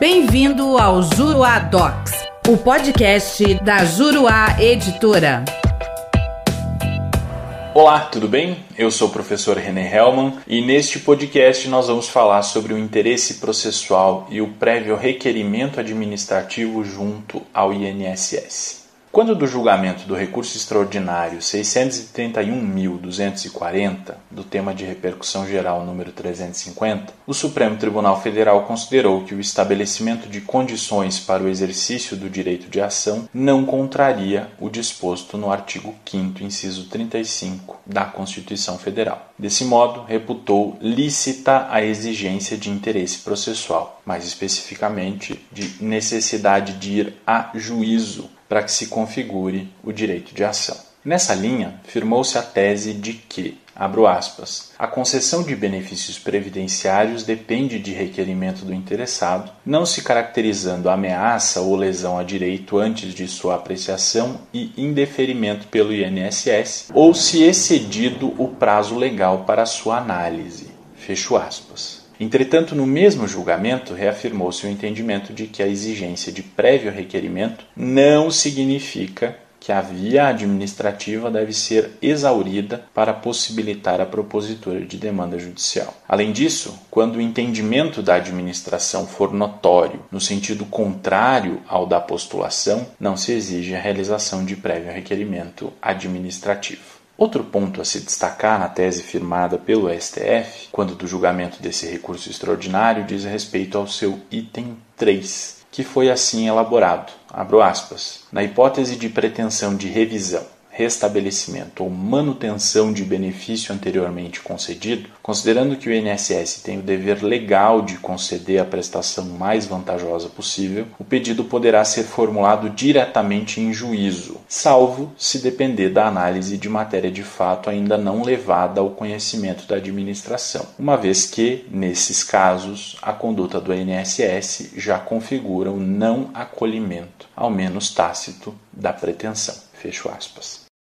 Bem-vindo ao Juruá Docs, o podcast da Juruá Editora. Olá, tudo bem? Eu sou o professor René Hellman e neste podcast nós vamos falar sobre o interesse processual e o prévio requerimento administrativo junto ao INSS. Quando do julgamento do recurso extraordinário 631.240, do tema de repercussão geral número 350, o Supremo Tribunal Federal considerou que o estabelecimento de condições para o exercício do direito de ação não contraria o disposto no artigo 5 inciso 35 da Constituição Federal. Desse modo, reputou lícita a exigência de interesse processual, mais especificamente de necessidade de ir a juízo para que se configure o direito de ação. Nessa linha, firmou-se a tese de que, abro aspas, a concessão de benefícios previdenciários depende de requerimento do interessado, não se caracterizando ameaça ou lesão a direito antes de sua apreciação e indeferimento pelo INSS, ou se excedido o prazo legal para sua análise. Fecho aspas. Entretanto, no mesmo julgamento, reafirmou-se o entendimento de que a exigência de prévio requerimento não significa que a via administrativa deve ser exaurida para possibilitar a propositura de demanda judicial. Além disso, quando o entendimento da administração for notório no sentido contrário ao da postulação, não se exige a realização de prévio requerimento administrativo. Outro ponto a se destacar na tese firmada pelo STF, quando do julgamento desse recurso extraordinário, diz respeito ao seu item 3, que foi assim elaborado. Abro aspas. Na hipótese de pretensão de revisão restabelecimento ou manutenção de benefício anteriormente concedido, considerando que o INSS tem o dever legal de conceder a prestação mais vantajosa possível, o pedido poderá ser formulado diretamente em juízo, salvo se depender da análise de matéria de fato ainda não levada ao conhecimento da administração, uma vez que, nesses casos, a conduta do INSS já configura o não acolhimento, ao menos tácito, da pretensão. Fecho aspas.